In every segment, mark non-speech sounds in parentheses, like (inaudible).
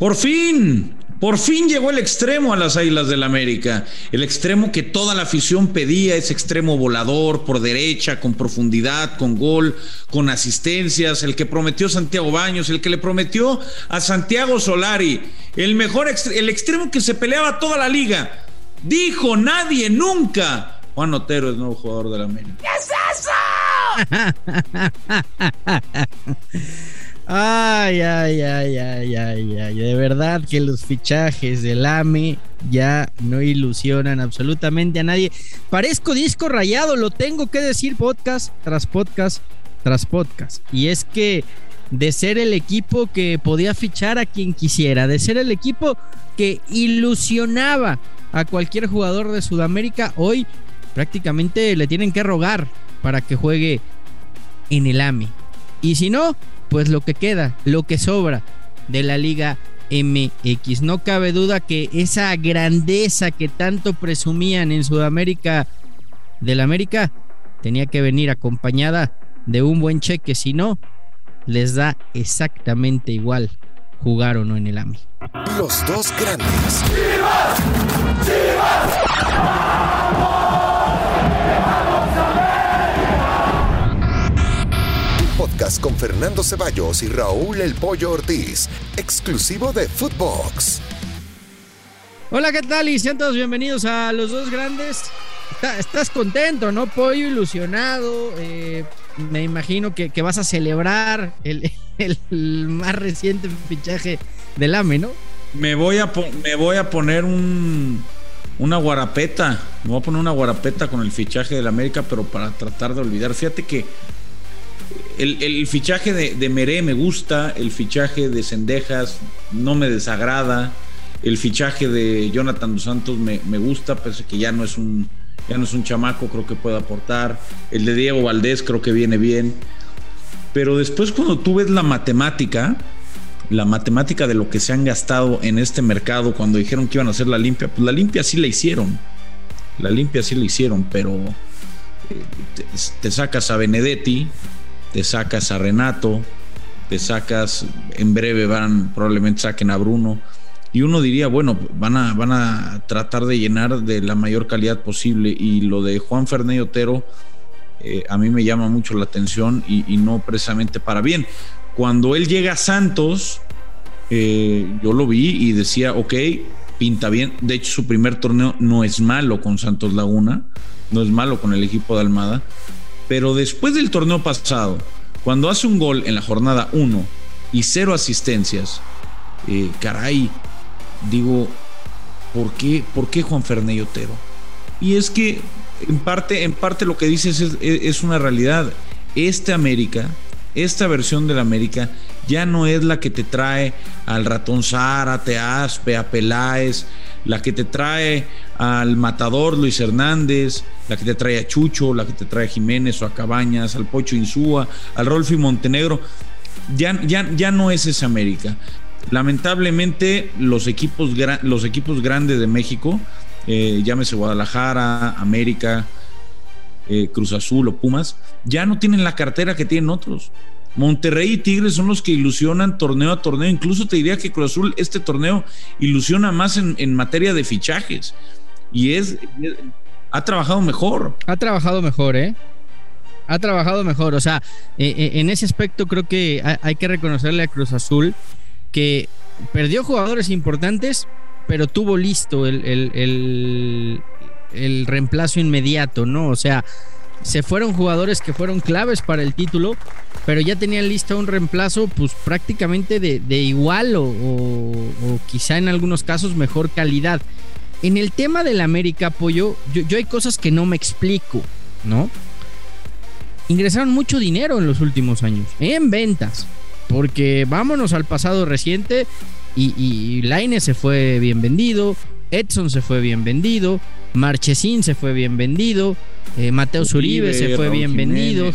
Por fin, por fin llegó el extremo a las Águilas del América, el extremo que toda la afición pedía, ese extremo volador por derecha, con profundidad, con gol, con asistencias, el que prometió Santiago Baños, el que le prometió a Santiago Solari, el mejor, el extremo que se peleaba toda la liga. Dijo nadie nunca. Juan Otero es nuevo jugador del América. ¿Qué es eso? (laughs) Ay, ay, ay, ay, ay, ay. De verdad que los fichajes del AME ya no ilusionan absolutamente a nadie. Parezco disco rayado, lo tengo que decir podcast tras podcast tras podcast. Y es que de ser el equipo que podía fichar a quien quisiera, de ser el equipo que ilusionaba a cualquier jugador de Sudamérica, hoy prácticamente le tienen que rogar para que juegue en el AME. Y si no, pues lo que queda, lo que sobra de la Liga MX. No cabe duda que esa grandeza que tanto presumían en Sudamérica del América tenía que venir acompañada de un buen cheque, si no, les da exactamente igual jugar o no en el AMI. Los dos grandes. podcast con Fernando Ceballos y Raúl El Pollo Ortiz, exclusivo de Footbox. Hola, ¿qué tal? Y sean todos bienvenidos a Los Dos Grandes. estás contento, ¿no? Pollo ilusionado. Eh, me imagino que, vas a celebrar (laughs) el, más reciente fichaje del AME, ¿no? Me voy a, me voy a poner un, una guarapeta. Me voy a poner una guarapeta con el fichaje del América, pero para tratar de olvidar. Fíjate que el, fichaje de, de, Meré me gusta, el fichaje de Cendejas no me desagrada, el fichaje de Jonathan dos Santos me, gusta, pese que ya no es un ya no es un chamaco, creo que puede aportar. El de Diego Valdés creo que viene bien. Pero después cuando tú ves la matemática, la matemática de lo que se han gastado en este mercado cuando dijeron que iban a hacer la limpia, pues la limpia sí la hicieron. La limpia sí la hicieron, pero eh, te sacas a Benedetti, te sacas a Renato, te sacas, en breve van, probablemente saquen a Bruno. Y uno diría, bueno, van a, van a tratar de llenar de la mayor calidad posible. Y lo de Juan Fernández Otero eh, a mí me llama mucho la atención y, no precisamente para bien. Cuando él llega a Santos, eh, yo lo vi y decía, ok, pinta bien. De hecho, su primer torneo no es malo con Santos Laguna, no es malo con el equipo de Almada. Pero después del torneo pasado, cuando hace un gol en la jornada 1 y cero asistencias, eh, caray, digo, ¿por qué, ¿por qué Juan Fernández Otero? Y es que en parte, en parte lo que dices es, es una realidad. Este América, esta versión del América, ya no es la que te trae al ratón Zárate, a Aspe, a Peláez, la que te trae al matador Luis Hernández, la que te trae a Chucho, la que te trae a Jiménez o a Cabañas, al Pocho Insúa, al Rolfi Montenegro. Ya, ya, ya no es esa América. Lamentablemente, los equipos, los equipos grandes de México, eh, llámese Guadalajara, América, eh, Cruz Azul o Pumas, ya no tienen la cartera que tienen otros. Monterrey y Tigres son los que ilusionan torneo a torneo. Incluso te diría que Cruz Azul este torneo ilusiona más en, materia de fichajes. Y es, ha trabajado mejor. Ha trabajado mejor, ¿eh? Ha trabajado mejor. O sea, eh, eh, en ese aspecto creo que hay que reconocerle a Cruz Azul que perdió jugadores importantes, pero tuvo listo el, el, el reemplazo inmediato, ¿no? O sea, se fueron jugadores que fueron claves para el título, pero ya tenían listo un reemplazo pues prácticamente de, igual o, quizá en algunos casos mejor calidad. En el tema del América, Pollo, yo, yo hay cosas que no me explico, ¿no? Ingresaron mucho dinero en los últimos años, en ventas, porque vámonos al pasado reciente y, y Laine se fue bien vendido, Edson se fue bien vendido, Marchesín se fue bien vendido, eh, Mateo Zuribe se fue bien vendido.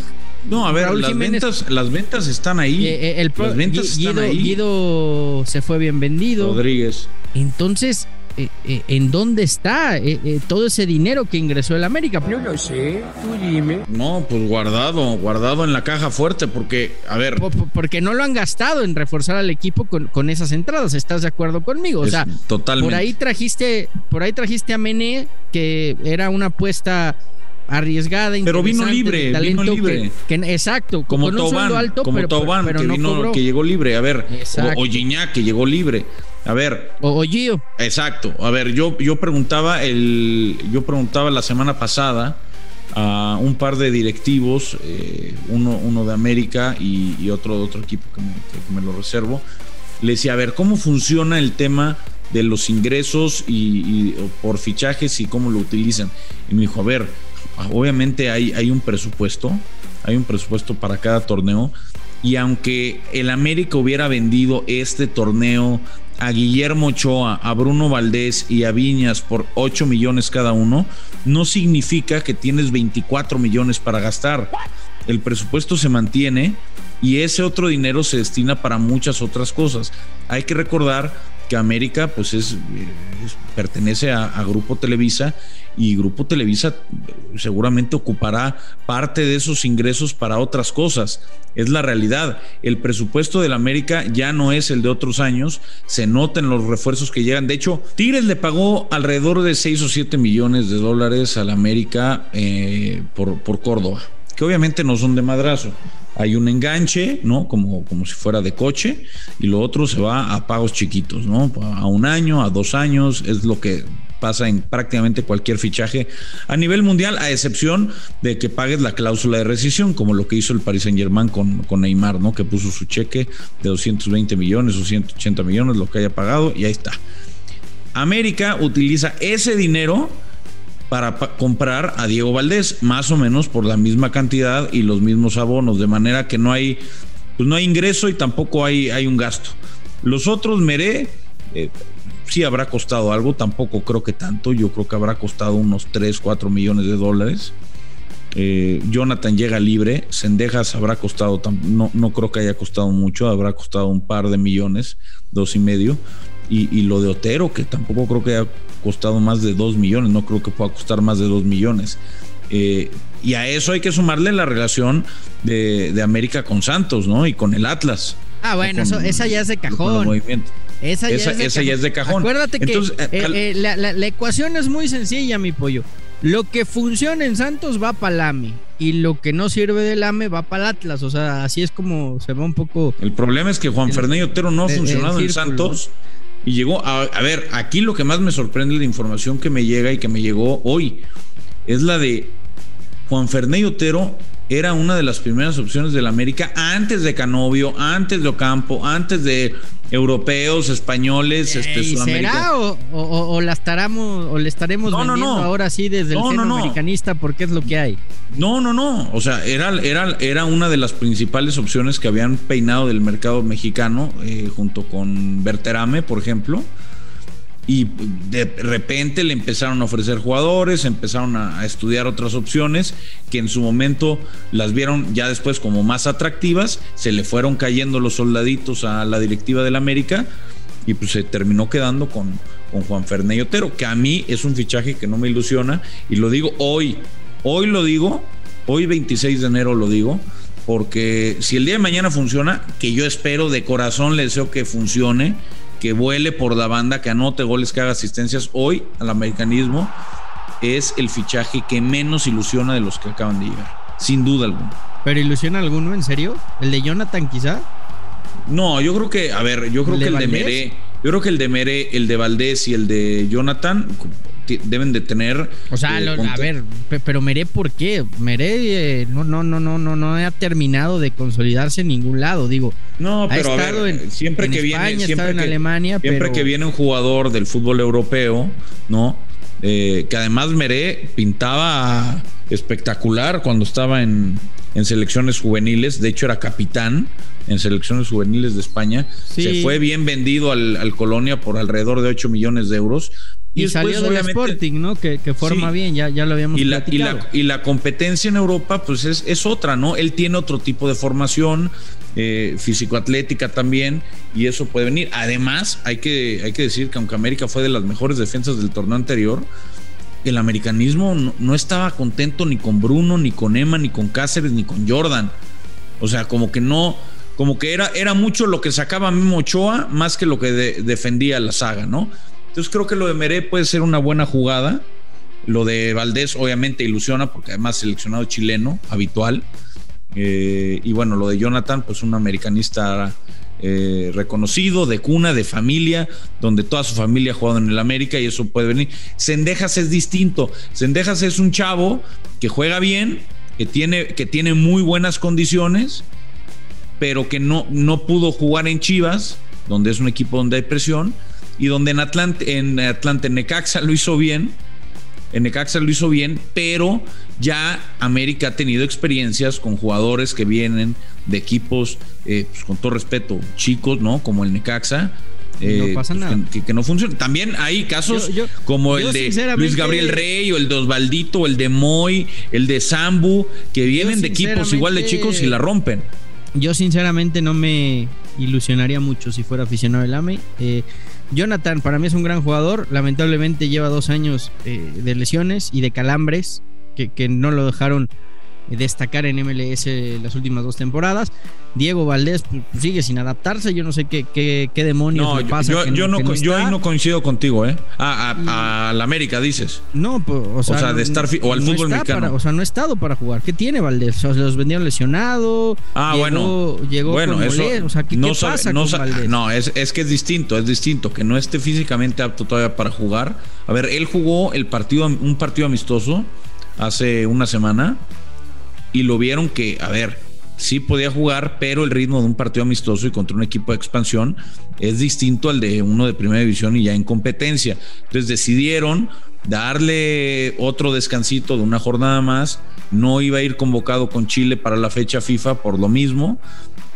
No, a ver, las, ventas, las ventas están ahí. Eh, eh, el las ventas Guido, están ahí. Guido se fue bien vendido. Rodríguez. Entonces, en dónde está eh, todo ese dinero que ingresó el América. Yo no sé, tú dime. No, pues guardado, guardado en la caja fuerte, porque, a ver. porque no lo han gastado en reforzar al equipo con, esas entradas, ¿estás de acuerdo conmigo? O sea, totalmente. por ahí trajiste, por ahí trajiste a Mené, que era una apuesta arriesgada. Pero vino libre, vino libre. exacto, como con un alto, como pero, que, vino, que llegó libre. A ver, o, o que llegó libre. A ver. O, Gio. Exacto. A ver, yo, yo preguntaba el, yo preguntaba la semana pasada a un par de directivos, eh, uno, uno de América y, otro de otro equipo que me, lo reservo. Le decía, a ver, ¿cómo funciona el tema de los ingresos y, por fichajes y cómo lo utilizan? Y me dijo, a ver, obviamente hay, hay un presupuesto, hay un presupuesto para cada torneo. Y aunque el América hubiera vendido este torneo a Guillermo Ochoa, a Bruno Valdés y a Viñas por 8 millones cada uno, no significa que tienes 24 millones para gastar. El presupuesto se mantiene y ese otro dinero se destina para muchas otras cosas. Hay que recordar que América pues es, pertenece a, Grupo Televisa y Grupo Televisa seguramente ocupará parte de esos ingresos para otras cosas. Es la realidad. El presupuesto del América ya no es el de otros años. Se notan los refuerzos que llegan. De hecho, Tigres le pagó alrededor de 6 o 7 millones de dólares al América eh, por, por Córdoba, que obviamente no son de madrazo hay un enganche, ¿no? Como, como si fuera de coche, y lo otro se va a pagos chiquitos, ¿no? A un año, a dos años, es lo que pasa en prácticamente cualquier fichaje a nivel mundial, a excepción de que pagues la cláusula de rescisión, como lo que hizo el Paris Saint Germain con, con Neymar, ¿no? Que puso su cheque de 220 millones o 180 millones, lo que haya pagado, y ahí está. América utiliza ese dinero para comprar a Diego Valdés, más o menos por la misma cantidad y los mismos abonos, de manera que no hay, pues no hay ingreso y tampoco hay, hay un gasto. Los otros, Meré, eh, sí habrá costado algo, tampoco creo que tanto, yo creo que habrá costado unos 3, 4 millones de dólares. Eh, Jonathan llega libre, Sendejas habrá costado, no, no creo que haya costado mucho, habrá costado un par de millones, dos y medio. Y, lo de Otero, que tampoco creo que haya costado más de 2 millones, no creo que pueda costar más de 2 millones. Eh, y a eso hay que sumarle la relación de, América con Santos, ¿no? Y con el Atlas. Ah, bueno, eso, esa ya es de cajón. Esa, ya, es de cajón. Acuérdate que eh, eh, la, ecuación es muy sencilla, mi pollo. Lo que funciona en Santos va para el AME y lo que no sirve del AME va para el Atlas. O sea, así es como se va un poco. El problema es que Juan Fernando Otero no ha funcionado en Santos. Y llegó, a, ver, aquí lo que más me sorprende la información que me llega y que me llegó hoy es la de Juan Fernando Otero era una de las primeras opciones del América antes de Canovio, antes de Ocampo, antes de europeos, españoles, este, ¿Será o, o, la estaremos, o le estaremos vendiendo ahora sí desde el seno americanista porque es lo que hay? No, no, no. O sea, era, era, era una de las principales opciones que habían peinado del mercado mexicano eh, junto con Berterame, por ejemplo y de repente le empezaron a ofrecer jugadores, empezaron a, estudiar otras opciones que en su momento las vieron ya después como más atractivas, se le fueron cayendo los soldaditos a la directiva del América y pues se terminó quedando con, con Juan Fernández Otero, que a mí es un fichaje que no me ilusiona y lo digo hoy, hoy lo digo, hoy 26 de enero lo digo, porque si el día de mañana funciona, que yo espero de corazón le deseo que funcione, que vuele por la banda, que anote goles, que haga asistencias hoy al americanismo, es el fichaje que menos ilusiona de los que acaban de llegar, sin duda alguna. ¿Pero ilusiona alguno, en serio? ¿El de Jonathan quizá? No, yo creo que, a ver, yo creo que el de Meré, yo creo que el de Meré, el de Valdés y el de Jonathan deben de tener. O sea, eh, a ver, pero Meré, ¿por qué? Meré eh, no, no, no, no, no, no ha terminado de consolidarse en ningún lado, digo. No, pero a ver, siempre que viene, siempre en que, Alemania, siempre que viene un jugador del fútbol europeo, ¿no? Eh, que además Meré pintaba espectacular cuando estaba en, en selecciones juveniles, de hecho era capitán en selecciones juveniles de España. Se fue bien vendido al, al, Colonia por alrededor de 8 millones de euros Y, salió del Sporting, ¿no? Que, forma bien, ya, ya lo habíamos y la, y la, y la, competencia en Europa, pues es, es, otra, ¿no? Él tiene otro tipo de formación, eh, físico-atlética también, y eso puede venir. Además, hay que, hay que decir que aunque América fue de las mejores defensas del torneo anterior, el americanismo no, estaba contento ni con Bruno, ni con Emma, ni con Cáceres, ni con Jordan. O sea, como que no, como que era, era mucho lo que sacaba Memo Ochoa más que lo que defendía la saga, ¿no? Entonces creo que lo de Meré puede ser una buena jugada. Lo de Valdés obviamente ilusiona porque además seleccionado chileno habitual. Eh, y bueno, lo de Jonathan, pues un americanista eh, reconocido, de cuna, de familia, donde toda su familia ha jugado en el América y eso puede venir. Sendejas es distinto. Sendejas es un chavo que juega bien, que tiene, que tiene muy buenas condiciones, pero que no, no pudo jugar en Chivas, donde es un equipo donde hay presión, y donde en Atlante, en Atlante, Necaxa lo hizo bien. En Necaxa lo hizo bien, pero ya América ha tenido experiencias con jugadores que vienen de equipos, eh, pues, con todo respeto, chicos, ¿no? Como el Necaxa. no eh, pasa pues, nada. Que, no funciona. También hay casos como el de Luis Gabriel Rey o el de Osvaldito, o el de Moy, el de Sambu, que vienen de equipos igual de chicos y la rompen. Yo sinceramente no me ilusionaría mucho si fuera aficionado del AME. Eh, Jonathan para mí es un gran jugador, lamentablemente lleva dos años de lesiones y de calambres que no lo dejaron destacar en MLS las últimas dos temporadas. Diego Valdés pues, sigue sin adaptarse. Yo no sé qué, qué, qué demonios le pasa. Yo, yo, no, yo ahí no coincido contigo, ¿eh? a, la América dices. No, pues, o sea, de estar o al fútbol mexicano. o sea, no ha estado para jugar. ¿Qué tiene Valdés? O sea, los vendieron lesionado. Ah, bueno. Llegó bueno, eso, o sea, ¿qué, no pasa no, con Valdés? No, es, es que es distinto, es distinto. Que no esté físicamente apto todavía para jugar. A ver, él jugó el partido, un partido amistoso hace una semana y lo vieron que, a ver, sí podía jugar, pero el ritmo de un partido amistoso y contra un equipo de expansión es distinto al de uno de primera división y ya en competencia. Entonces decidieron darle otro descansito de una jornada más. No iba a ir convocado con Chile para la fecha FIFA por lo mismo.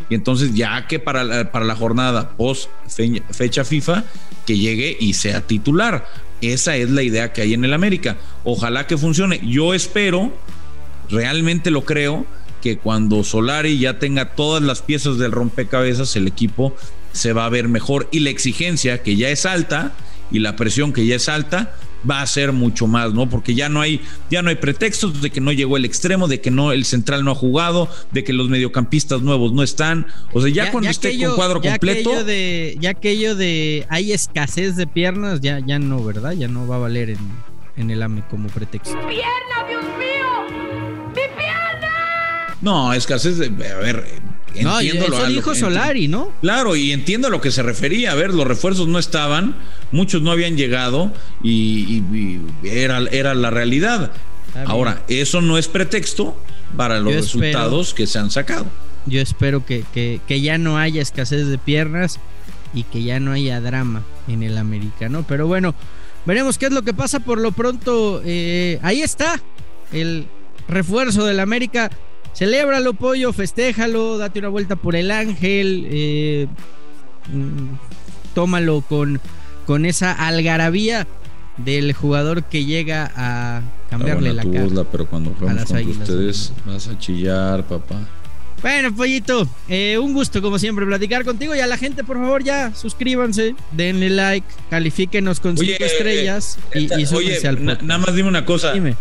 Y entonces ya que para la, para la jornada post fecha FIFA, que llegue y sea titular. Esa es la idea que hay en el América. Ojalá que funcione. Yo espero realmente lo creo que cuando Solari ya tenga todas las piezas del rompecabezas, el equipo se va a ver mejor y la exigencia que ya es alta y la presión que ya es alta va a ser mucho más, ¿no? Porque ya no hay ya no hay pretextos de que no llegó el extremo, de que no el central no ha jugado, de que los mediocampistas nuevos no están, o sea, ya, cuando esté con cuadro completo, aquello de ya aquello de hay escasez de piernas, ya ya no, ¿verdad? Ya no va a valer en, en el AME como pretexto. ¡Pierna, Dios mío! No, escasez de. A ver, entiendo no, eso dijo Solari, ¿no? Claro, y entiendo a lo que se refería. A ver, los refuerzos no estaban, muchos no habían llegado y, era, era la realidad. Ahora, eso no es pretexto para los resultados que se han sacado. Yo espero que, que, ya no haya escasez de piernas y que ya no haya drama en el americano. Pero bueno, veremos qué es lo que pasa. Por lo pronto, eh, ahí está el refuerzo del América. Celébralo, pollo, festéjalo, date una vuelta por el ángel, eh, mm, tómalo con, con esa algarabía del jugador que llega a cambiarle la cara. pero cuando jugamos contra ustedes vas a chillar, papá. Bueno, pollito, eh, un gusto como siempre platicar contigo y a la gente, por favor, ya suscríbanse, denle like, califíquenos con cinco estrellas y, y oye, al Nada más dime una cosa. Dime.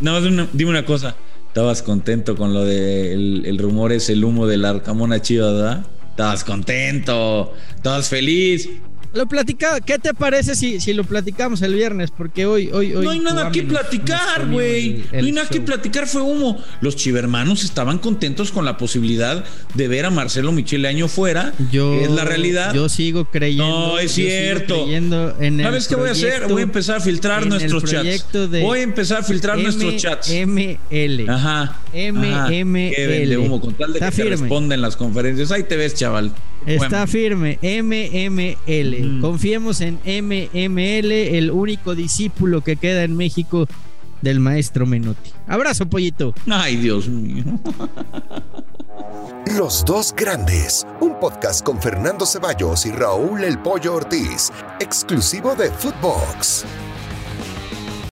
Nada más dime una cosa. Estabas contento con lo de el, rumor es el humo del Arcamona Chiva, ¿verdad? Estabas contento, estabas feliz. Lo platicaba, ¿qué te parece si, si lo platicamos el viernes? Porque hoy, hoy, hoy. No hay nada que platicar, güey. No hay nada que platicar, fue humo. Los chivermanos estaban contentos con la posibilidad de ver a Marcelo Michele Año fuera. Yo, es la realidad. Yo sigo creyendo. No, es cierto. ¿Sabes qué voy a hacer? Voy a empezar a filtrar nuestros chats. Voy a empezar a filtrar nuestros chats. ML. Ajá. MML. Qué vende humo, con tal de que te responda en las conferencias. Ahí te ves, chaval. Está firme, MML. Confiemos en MML, el único discípulo que queda en México del maestro Menotti. Abrazo, pollito. Ay, Dios mío. Los dos grandes, un podcast con Fernando Ceballos y Raúl El Pollo Ortiz, exclusivo de Footbox.